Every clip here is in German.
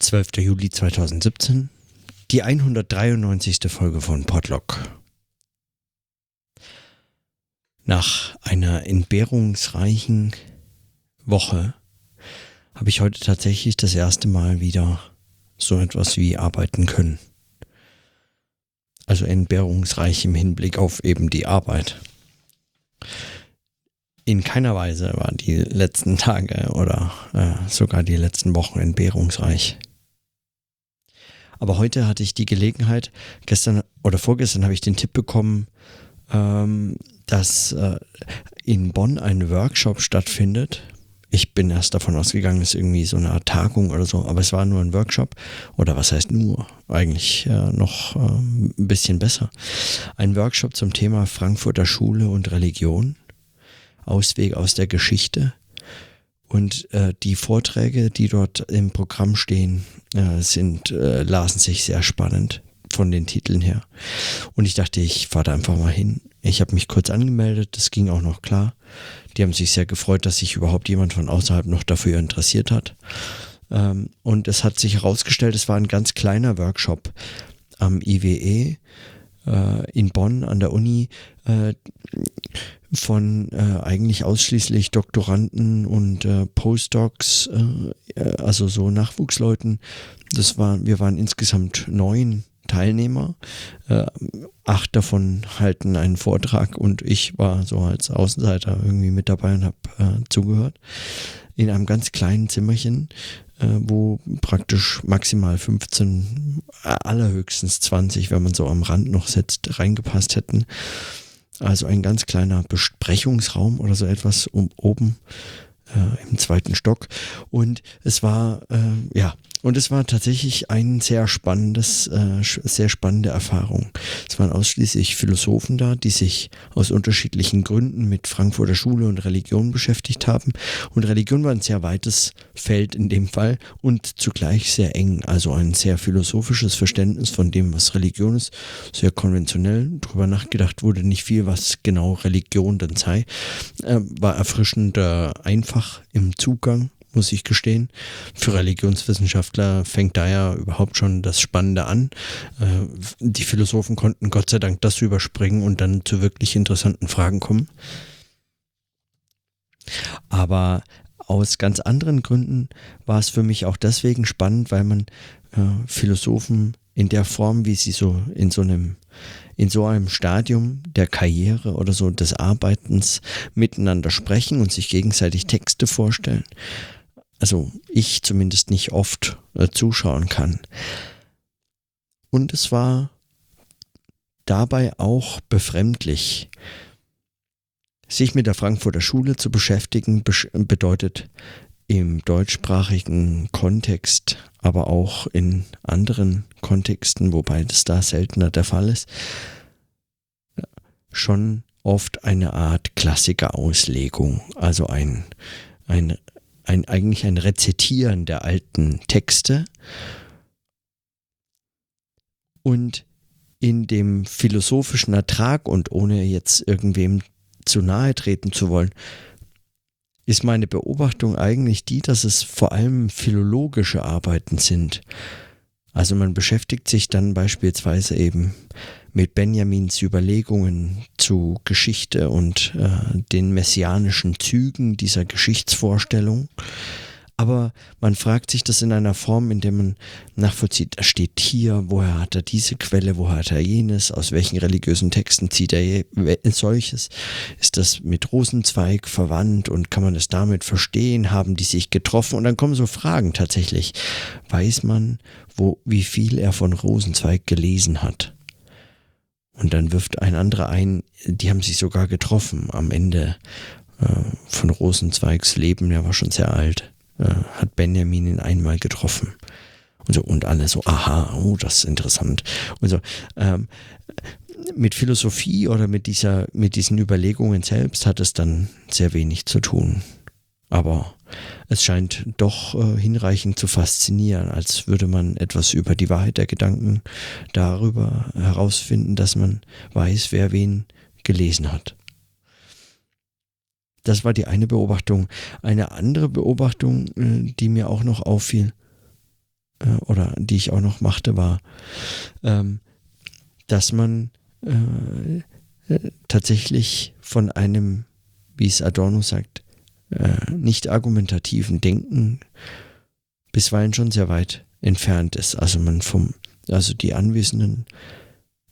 12. Juli 2017, die 193. Folge von Podlock. Nach einer entbehrungsreichen Woche habe ich heute tatsächlich das erste Mal wieder so etwas wie arbeiten können. Also entbehrungsreich im Hinblick auf eben die Arbeit. In keiner Weise waren die letzten Tage oder äh, sogar die letzten Wochen entbehrungsreich. Aber heute hatte ich die Gelegenheit, gestern oder vorgestern habe ich den Tipp bekommen, ähm, dass äh, in Bonn ein Workshop stattfindet. Ich bin erst davon ausgegangen, es ist irgendwie so eine Art Tagung oder so, aber es war nur ein Workshop. Oder was heißt nur? Eigentlich äh, noch äh, ein bisschen besser. Ein Workshop zum Thema Frankfurter Schule und Religion. Ausweg aus der Geschichte. Und äh, die Vorträge, die dort im Programm stehen, äh, sind, äh, lasen sich sehr spannend von den Titeln her. Und ich dachte, ich fahre da einfach mal hin. Ich habe mich kurz angemeldet, das ging auch noch klar. Die haben sich sehr gefreut, dass sich überhaupt jemand von außerhalb noch dafür interessiert hat. Ähm, und es hat sich herausgestellt, es war ein ganz kleiner Workshop am IWE äh, in Bonn an der Uni äh, von äh, eigentlich ausschließlich Doktoranden und äh, Postdocs, äh, äh, also so Nachwuchsleuten. Das war, wir waren insgesamt neun Teilnehmer. Äh, acht davon halten einen Vortrag und ich war so als Außenseiter irgendwie mit dabei und habe äh, zugehört. In einem ganz kleinen Zimmerchen, wo praktisch maximal 15, allerhöchstens 20, wenn man so am Rand noch sitzt, reingepasst hätten. Also ein ganz kleiner Besprechungsraum oder so etwas um, oben äh, im zweiten Stock. Und es war, äh, ja, und es war tatsächlich ein sehr spannendes, äh, sehr spannende Erfahrung. Es waren ausschließlich Philosophen da, die sich aus unterschiedlichen Gründen mit Frankfurter Schule und Religion beschäftigt haben. Und Religion war ein sehr weites Feld in dem Fall und zugleich sehr eng. Also ein sehr philosophisches Verständnis von dem, was Religion ist. Sehr konventionell. Darüber nachgedacht wurde nicht viel, was genau Religion denn sei. Äh, war erfrischend äh, einfach im Zugang muss ich gestehen. Für Religionswissenschaftler fängt da ja überhaupt schon das Spannende an. Äh, die Philosophen konnten Gott sei Dank das überspringen und dann zu wirklich interessanten Fragen kommen. Aber aus ganz anderen Gründen war es für mich auch deswegen spannend, weil man äh, Philosophen in der Form, wie sie so in so einem in so einem Stadium der Karriere oder so des Arbeitens miteinander sprechen und sich gegenseitig Texte vorstellen, also ich zumindest nicht oft äh, zuschauen kann. Und es war dabei auch befremdlich. Sich mit der Frankfurter Schule zu beschäftigen bedeutet im deutschsprachigen Kontext, aber auch in anderen Kontexten, wobei das da seltener der Fall ist, schon oft eine Art Klassikerauslegung, also ein, ein ein, eigentlich ein Rezitieren der alten Texte. Und in dem philosophischen Ertrag und ohne jetzt irgendwem zu nahe treten zu wollen, ist meine Beobachtung eigentlich die, dass es vor allem philologische Arbeiten sind. Also man beschäftigt sich dann beispielsweise eben mit Benjamins Überlegungen zu Geschichte und äh, den messianischen Zügen dieser Geschichtsvorstellung. Aber man fragt sich das in einer Form, in der man nachvollzieht, da steht hier, woher hat er diese Quelle, woher hat er jenes, aus welchen religiösen Texten zieht er solches, ist das mit Rosenzweig verwandt und kann man das damit verstehen, haben die sich getroffen und dann kommen so Fragen tatsächlich. Weiß man, wo, wie viel er von Rosenzweig gelesen hat? Und dann wirft ein anderer ein, die haben sich sogar getroffen am Ende äh, von Rosenzweigs Leben, der war schon sehr alt, äh, hat Benjamin ihn einmal getroffen. Und so, und alle so, aha, oh, das ist interessant. Und so, ähm, mit Philosophie oder mit dieser, mit diesen Überlegungen selbst hat es dann sehr wenig zu tun. Aber es scheint doch äh, hinreichend zu faszinieren, als würde man etwas über die Wahrheit der Gedanken darüber herausfinden, dass man weiß, wer wen gelesen hat. Das war die eine Beobachtung. Eine andere Beobachtung, äh, die mir auch noch auffiel, äh, oder die ich auch noch machte, war, ähm, dass man äh, tatsächlich von einem, wie es Adorno sagt, äh, nicht argumentativen Denken bisweilen schon sehr weit entfernt ist. Also man vom, also die Anwesenden,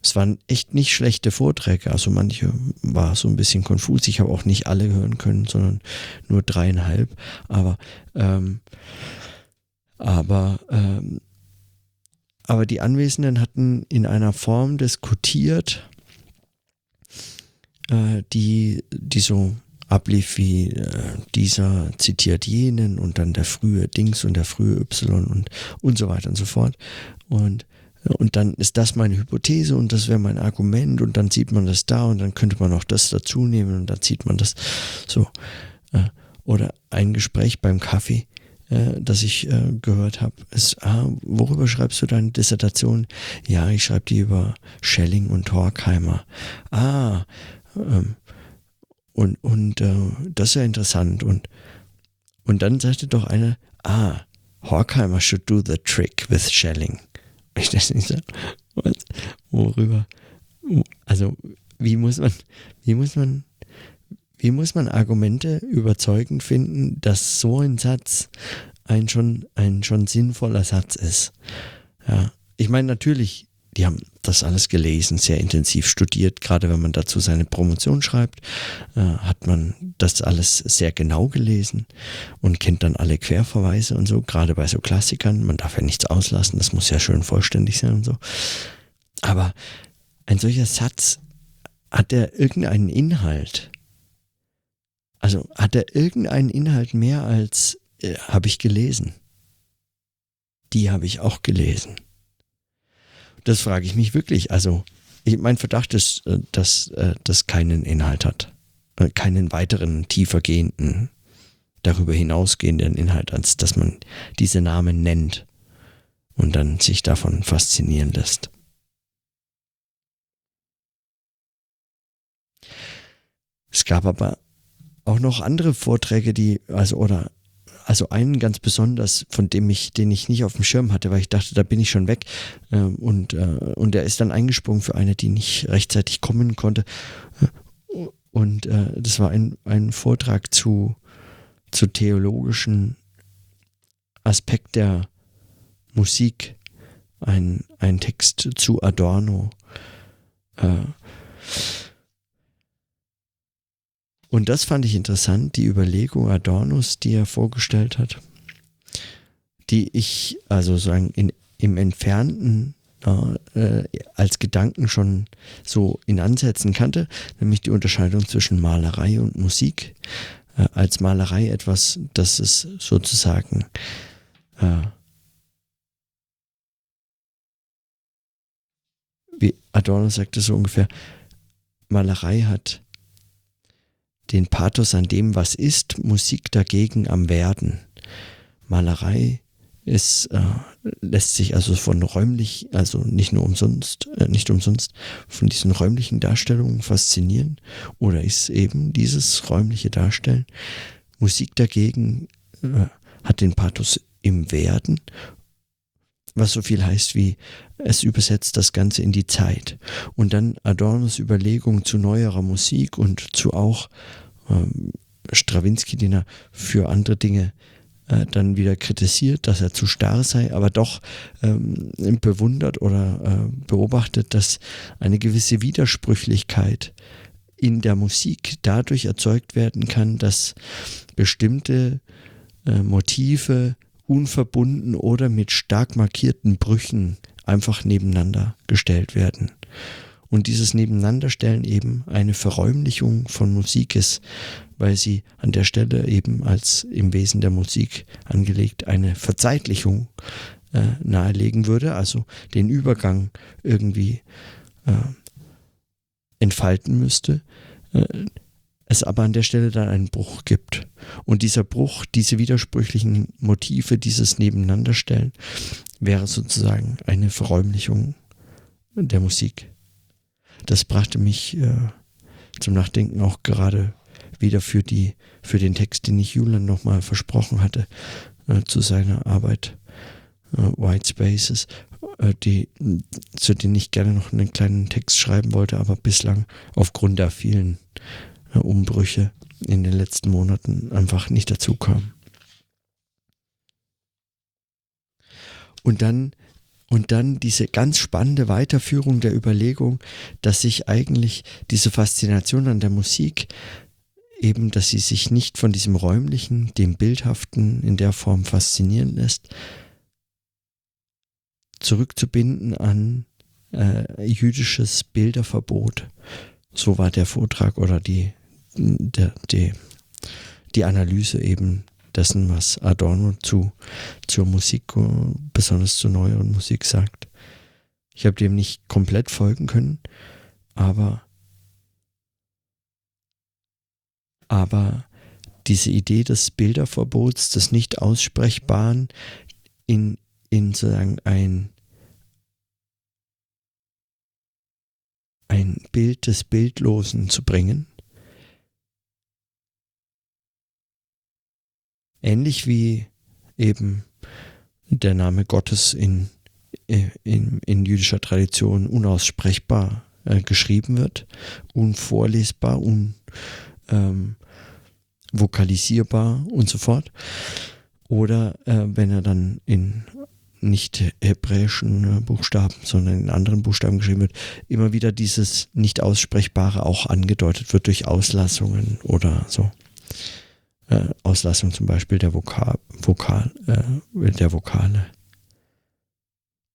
es waren echt nicht schlechte Vorträge. Also manche war so ein bisschen konfus. Ich habe auch nicht alle hören können, sondern nur dreieinhalb. Aber ähm, aber ähm, aber die Anwesenden hatten in einer Form diskutiert, äh, die, die so ablief wie äh, dieser zitiert jenen und dann der frühe Dings und der frühe Y und, und so weiter und so fort. Und, und dann ist das meine Hypothese und das wäre mein Argument und dann sieht man das da und dann könnte man auch das dazu nehmen und dann sieht man das so. Äh, oder ein Gespräch beim Kaffee äh, das ich äh, gehört habe, ist, ah, worüber schreibst du deine Dissertation? Ja, ich schreibe die über Schelling und Horkheimer. Ah, ähm, und, und äh, das ist ja interessant. Und, und dann sagte doch einer, ah, Horkheimer should do the trick with Schelling. Ich dachte nicht so, was, worüber? Also, wie muss man, wie muss man wie muss man Argumente überzeugend finden, dass so ein Satz ein schon, ein schon sinnvoller Satz ist? Ja, ich meine, natürlich, die haben das alles gelesen, sehr intensiv studiert. Gerade wenn man dazu seine Promotion schreibt, äh, hat man das alles sehr genau gelesen und kennt dann alle Querverweise und so. Gerade bei so Klassikern, man darf ja nichts auslassen, das muss ja schön vollständig sein und so. Aber ein solcher Satz, hat der irgendeinen Inhalt? Also hat er irgendeinen Inhalt mehr als äh, habe ich gelesen? Die habe ich auch gelesen. Das frage ich mich wirklich. Also ich, mein Verdacht ist, äh, dass äh, das keinen Inhalt hat. Äh, keinen weiteren tiefergehenden, darüber hinausgehenden Inhalt, als dass man diese Namen nennt und dann sich davon faszinieren lässt. Es gab aber auch noch andere Vorträge, die, also, oder, also einen ganz besonders, von dem ich, den ich nicht auf dem Schirm hatte, weil ich dachte, da bin ich schon weg. Ähm, und, äh, und er ist dann eingesprungen für eine, die nicht rechtzeitig kommen konnte. Und äh, das war ein, ein Vortrag zu, zu theologischen Aspekt der Musik, ein, ein Text zu Adorno. Äh, und das fand ich interessant, die Überlegung Adornos, die er vorgestellt hat, die ich also sagen in, im Entfernten äh, als Gedanken schon so in Ansätzen kannte, nämlich die Unterscheidung zwischen Malerei und Musik. Äh, als Malerei etwas, das es sozusagen äh, wie Adorno sagte so ungefähr, Malerei hat den Pathos an dem, was ist, Musik dagegen am Werden. Malerei ist, äh, lässt sich also von räumlich, also nicht nur umsonst, äh, nicht umsonst von diesen räumlichen Darstellungen faszinieren oder ist eben dieses räumliche Darstellen. Musik dagegen äh, hat den Pathos im Werden, was so viel heißt wie es übersetzt das Ganze in die Zeit. Und dann Adornos Überlegung zu neuerer Musik und zu auch ähm, Strawinski, den er für andere Dinge äh, dann wieder kritisiert, dass er zu starr sei, aber doch ähm, bewundert oder äh, beobachtet, dass eine gewisse Widersprüchlichkeit in der Musik dadurch erzeugt werden kann, dass bestimmte äh, Motive unverbunden oder mit stark markierten Brüchen einfach nebeneinander gestellt werden. Und dieses Nebeneinanderstellen eben eine Verräumlichung von Musik ist, weil sie an der Stelle eben als im Wesen der Musik angelegt eine Verzeitlichung äh, nahelegen würde, also den Übergang irgendwie äh, entfalten müsste, äh, es aber an der Stelle dann einen Bruch gibt. Und dieser Bruch, diese widersprüchlichen Motive, dieses Nebeneinanderstellen, wäre sozusagen eine Verräumlichung der Musik. Das brachte mich äh, zum Nachdenken auch gerade wieder für die für den Text, den ich Julian nochmal versprochen hatte, äh, zu seiner Arbeit äh, White Spaces, äh, die, zu denen ich gerne noch einen kleinen Text schreiben wollte, aber bislang aufgrund der vielen äh, Umbrüche in den letzten Monaten einfach nicht dazu kam. Und dann und dann diese ganz spannende Weiterführung der Überlegung, dass sich eigentlich diese Faszination an der Musik eben, dass sie sich nicht von diesem räumlichen, dem bildhaften in der Form faszinieren lässt, zurückzubinden an äh, jüdisches Bilderverbot. So war der Vortrag oder die, der, die, die Analyse eben dessen, was Adorno zu, zur Musik, besonders zur neueren Musik sagt. Ich habe dem nicht komplett folgen können, aber, aber diese Idee des Bilderverbots, des Nicht-Aussprechbaren in, in sozusagen ein, ein Bild des Bildlosen zu bringen, Ähnlich wie eben der Name Gottes in, in, in jüdischer Tradition unaussprechbar äh, geschrieben wird, unvorlesbar, unvokalisierbar ähm, und so fort. Oder äh, wenn er dann in nicht hebräischen äh, Buchstaben, sondern in anderen Buchstaben geschrieben wird, immer wieder dieses nicht aussprechbare auch angedeutet wird durch Auslassungen oder so äh, Auslassung zum Beispiel der Vokal, Vokal äh, der Vokale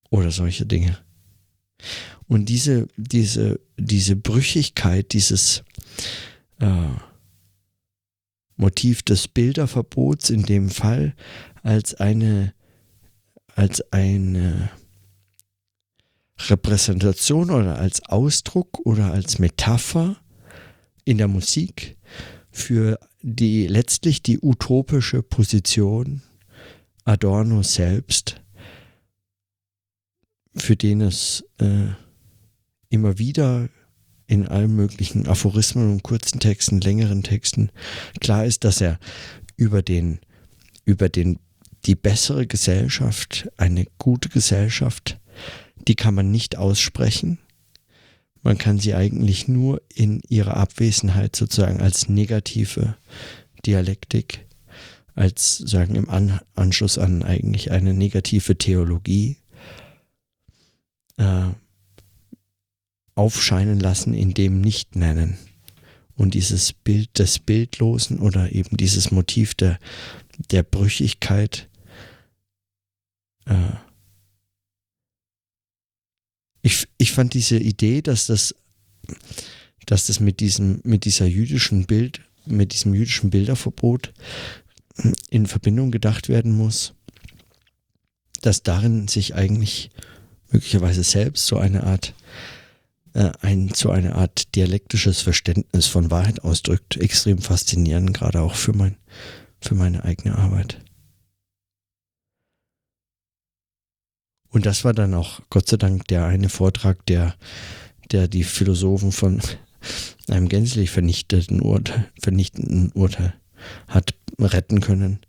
oder solche Dinge. Und diese, diese, diese Brüchigkeit, dieses äh, Motiv des Bilderverbots in dem Fall als eine, als eine Repräsentation oder als Ausdruck oder als Metapher in der Musik für die letztlich die utopische Position Adorno selbst, für den es äh, immer wieder in allen möglichen Aphorismen und kurzen Texten, längeren Texten klar ist, dass er über den, über den, die bessere Gesellschaft, eine gute Gesellschaft, die kann man nicht aussprechen, man kann sie eigentlich nur in ihrer Abwesenheit sozusagen als negative Dialektik, als sagen im an Anschluss an eigentlich eine negative Theologie äh, aufscheinen lassen, in dem nicht nennen. Und dieses Bild des Bildlosen oder eben dieses Motiv der, der Brüchigkeit äh, ich, ich fand diese Idee, dass das, dass das mit diesem, mit dieser jüdischen Bild, mit diesem jüdischen Bilderverbot in Verbindung gedacht werden muss, dass darin sich eigentlich möglicherweise selbst so eine Art äh, ein so eine Art dialektisches Verständnis von Wahrheit ausdrückt, extrem faszinierend, gerade auch für mein für meine eigene Arbeit. Und das war dann auch Gott sei Dank der eine Vortrag, der, der die Philosophen von einem gänzlich vernichteten Urteil, vernichtenden Urteil hat retten können.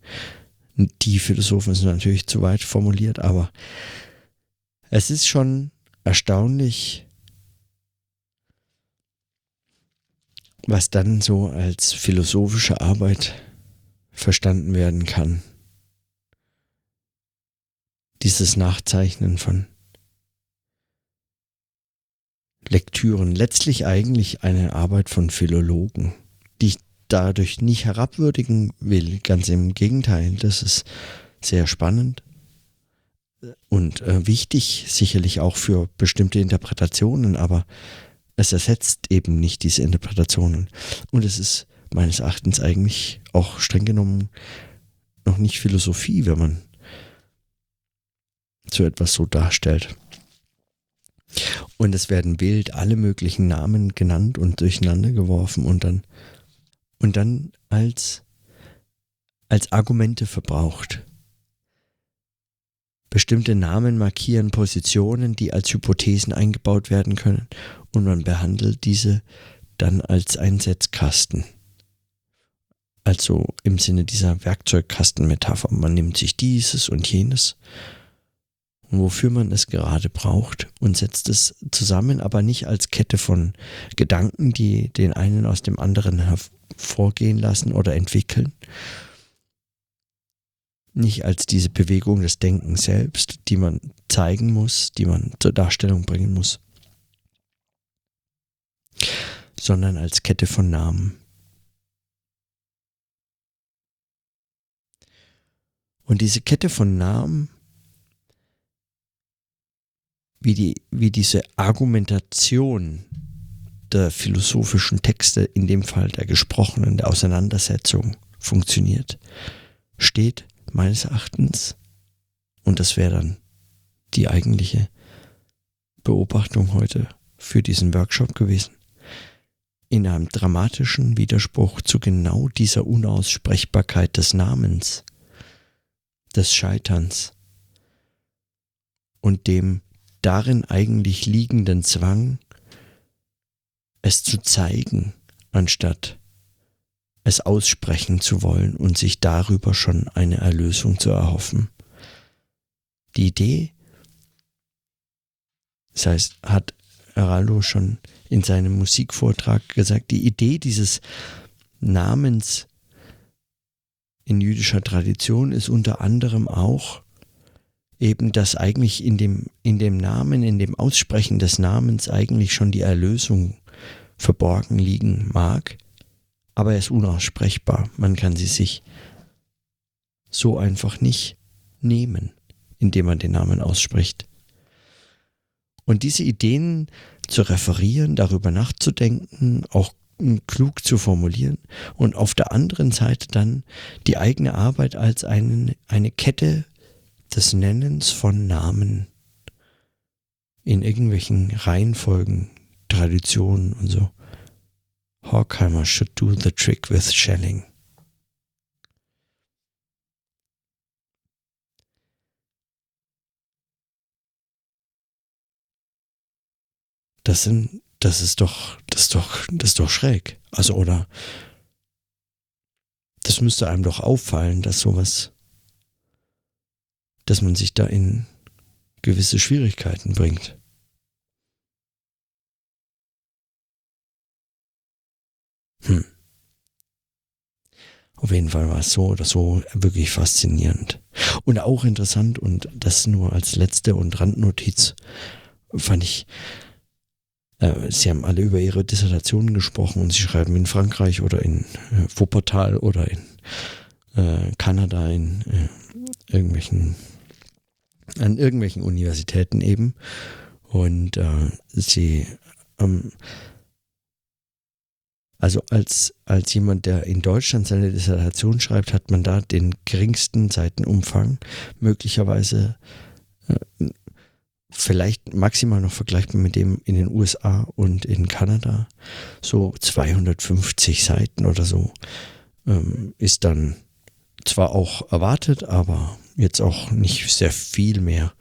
Die Philosophen sind natürlich zu weit formuliert, aber es ist schon erstaunlich, was dann so als philosophische Arbeit verstanden werden kann dieses Nachzeichnen von Lektüren. Letztlich eigentlich eine Arbeit von Philologen, die ich dadurch nicht herabwürdigen will. Ganz im Gegenteil, das ist sehr spannend und äh, wichtig, sicherlich auch für bestimmte Interpretationen, aber es ersetzt eben nicht diese Interpretationen. Und es ist meines Erachtens eigentlich auch streng genommen noch nicht Philosophie, wenn man so etwas so darstellt. Und es werden wild alle möglichen Namen genannt und durcheinander geworfen und dann, und dann als, als Argumente verbraucht. Bestimmte Namen markieren Positionen, die als Hypothesen eingebaut werden können und man behandelt diese dann als Einsetzkasten. Also im Sinne dieser Werkzeugkastenmetapher. Man nimmt sich dieses und jenes und wofür man es gerade braucht und setzt es zusammen, aber nicht als Kette von Gedanken, die den einen aus dem anderen hervorgehen lassen oder entwickeln. Nicht als diese Bewegung des Denkens selbst, die man zeigen muss, die man zur Darstellung bringen muss, sondern als Kette von Namen. Und diese Kette von Namen wie, die, wie diese Argumentation der philosophischen Texte, in dem Fall der gesprochenen, der Auseinandersetzung, funktioniert, steht meines Erachtens, und das wäre dann die eigentliche Beobachtung heute für diesen Workshop gewesen, in einem dramatischen Widerspruch zu genau dieser Unaussprechbarkeit des Namens, des Scheiterns und dem darin eigentlich liegenden Zwang, es zu zeigen, anstatt es aussprechen zu wollen und sich darüber schon eine Erlösung zu erhoffen. Die Idee, das heißt, hat Heraldo schon in seinem Musikvortrag gesagt, die Idee dieses Namens in jüdischer Tradition ist unter anderem auch, eben, dass eigentlich in dem, in dem Namen, in dem Aussprechen des Namens eigentlich schon die Erlösung verborgen liegen mag, aber er ist unaussprechbar. Man kann sie sich so einfach nicht nehmen, indem man den Namen ausspricht. Und diese Ideen zu referieren, darüber nachzudenken, auch klug zu formulieren und auf der anderen Seite dann die eigene Arbeit als einen, eine Kette des Nennens von Namen in irgendwelchen Reihenfolgen, Traditionen und so. Horkheimer should do the trick with Schelling. Das sind, das ist doch, das ist doch, das ist doch schräg. Also, oder, das müsste einem doch auffallen, dass sowas dass man sich da in gewisse Schwierigkeiten bringt. Hm. Auf jeden Fall war es so oder so wirklich faszinierend. Und auch interessant, und das nur als letzte und Randnotiz, fand ich, äh, Sie haben alle über Ihre Dissertationen gesprochen und Sie schreiben in Frankreich oder in äh, Wuppertal oder in äh, Kanada, in äh, irgendwelchen an irgendwelchen Universitäten eben. Und äh, sie, ähm, also als, als jemand, der in Deutschland seine Dissertation schreibt, hat man da den geringsten Seitenumfang, möglicherweise äh, vielleicht maximal noch vergleichbar mit dem in den USA und in Kanada. So 250 Seiten oder so ähm, ist dann zwar auch erwartet, aber jetzt auch nicht sehr viel mehr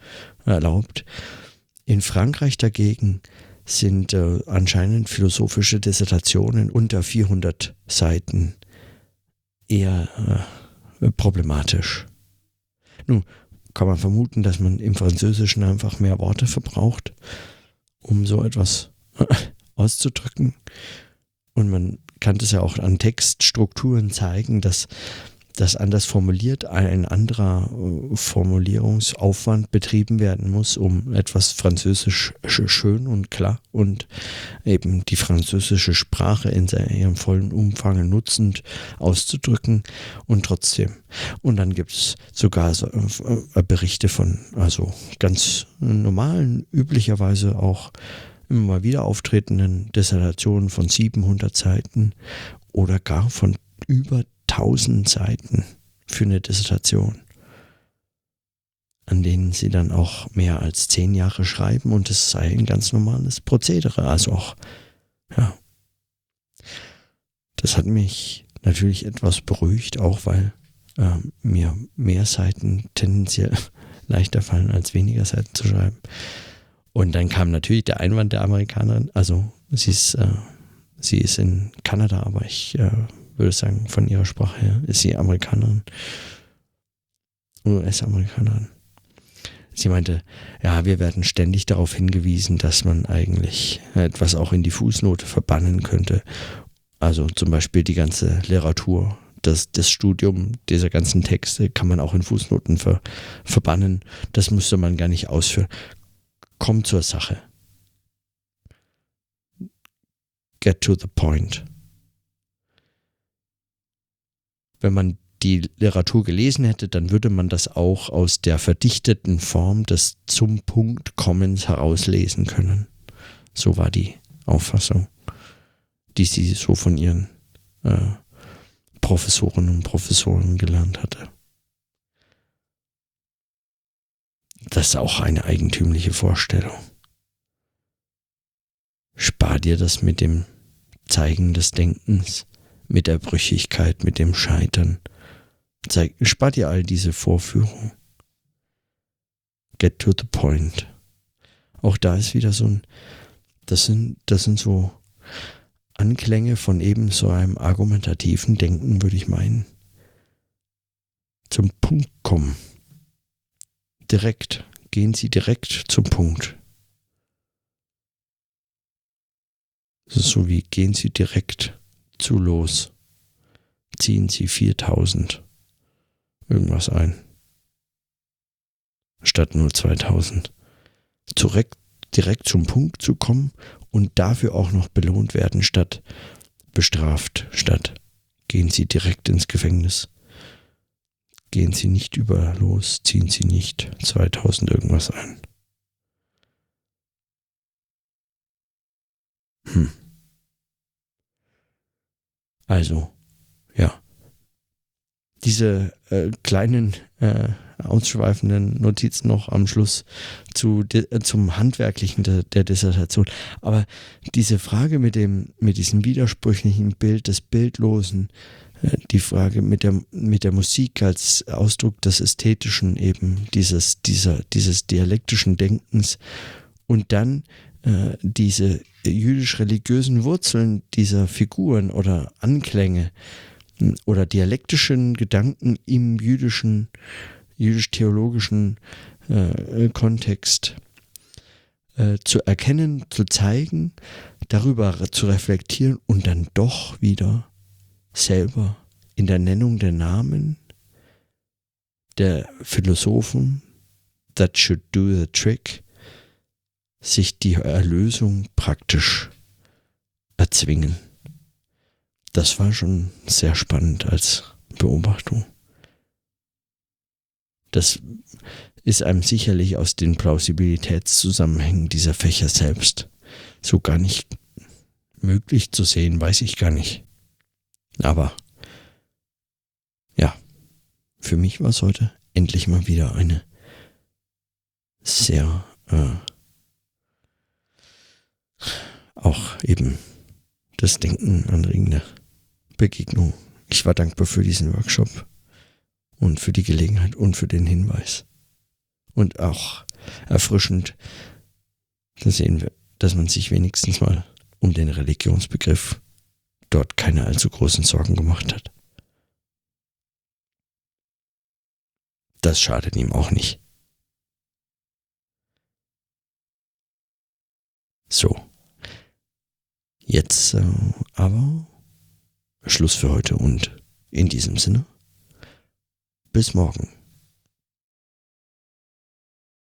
erlaubt. In Frankreich dagegen sind äh, anscheinend philosophische Dissertationen unter 400 Seiten eher äh, problematisch. Nun kann man vermuten, dass man im Französischen einfach mehr Worte verbraucht, um so etwas auszudrücken. Und man kann das ja auch an Textstrukturen zeigen, dass das anders formuliert, ein anderer äh, Formulierungsaufwand betrieben werden muss, um etwas Französisch schön und klar und eben die französische Sprache in ihrem vollen Umfang nutzend auszudrücken und trotzdem. Und dann gibt es sogar so, äh, äh, Berichte von, also ganz normalen, üblicherweise auch immer mal wieder auftretenden Dissertationen von 700 Seiten oder gar von über 1000 Seiten für eine Dissertation, an denen sie dann auch mehr als zehn Jahre schreiben und es sei ein ganz normales Prozedere. Also auch, ja. Das hat mich natürlich etwas beruhigt, auch weil äh, mir mehr Seiten tendenziell leichter fallen, als weniger Seiten zu schreiben. Und dann kam natürlich der Einwand der Amerikanerin, also sie ist, äh, sie ist in Kanada, aber ich äh, würde sagen, von ihrer Sprache her, ist sie Amerikanerin. US-Amerikanerin. sie meinte, ja, wir werden ständig darauf hingewiesen, dass man eigentlich etwas auch in die Fußnote verbannen könnte. Also zum Beispiel die ganze Literatur, das, das Studium dieser ganzen Texte kann man auch in Fußnoten ver, verbannen. Das müsste man gar nicht ausführen. Komm zur Sache. Get to the point. Wenn man die Literatur gelesen hätte, dann würde man das auch aus der verdichteten Form des zum Punkt Kommens herauslesen können. So war die Auffassung, die sie so von ihren äh, Professoren und Professoren gelernt hatte. Das ist auch eine eigentümliche Vorstellung. Spar dir das mit dem Zeigen des Denkens, mit der Brüchigkeit, mit dem Scheitern, Zeig, spar dir all diese Vorführungen. Get to the point. Auch da ist wieder so ein, das sind, das sind so Anklänge von eben so einem argumentativen Denken, würde ich meinen. Zum Punkt kommen. Direkt. Gehen Sie direkt zum Punkt. So wie gehen Sie direkt zu los. Ziehen Sie 4000 irgendwas ein. Statt nur 2000. Direkt, direkt zum Punkt zu kommen und dafür auch noch belohnt werden, statt bestraft, statt gehen Sie direkt ins Gefängnis. Gehen Sie nicht überall los, ziehen Sie nicht 2000 irgendwas ein. Hm. Also, ja diese äh, kleinen äh, ausschweifenden Notizen noch am Schluss zu, äh, zum Handwerklichen de, der Dissertation. Aber diese Frage mit dem, mit diesem widersprüchlichen Bild des Bildlosen, äh, die Frage mit der, mit der Musik als Ausdruck des Ästhetischen eben, dieses, dieser, dieses dialektischen Denkens und dann äh, diese jüdisch-religiösen Wurzeln dieser Figuren oder Anklänge, oder dialektischen Gedanken im jüdischen, jüdisch-theologischen äh, Kontext äh, zu erkennen, zu zeigen, darüber zu reflektieren und dann doch wieder selber in der Nennung der Namen der Philosophen that should do the trick sich die Erlösung praktisch erzwingen das war schon sehr spannend als Beobachtung. Das ist einem sicherlich aus den Plausibilitätszusammenhängen dieser Fächer selbst so gar nicht möglich zu sehen, weiß ich gar nicht. Aber ja, für mich war es heute endlich mal wieder eine sehr äh, auch eben das Denken anregende Begegnung. Ich war dankbar für diesen Workshop und für die Gelegenheit und für den Hinweis. Und auch erfrischend, da sehen wir, dass man sich wenigstens mal um den Religionsbegriff dort keine allzu großen Sorgen gemacht hat. Das schadet ihm auch nicht. So. Jetzt äh, aber Schluss für heute und in diesem Sinne, bis morgen.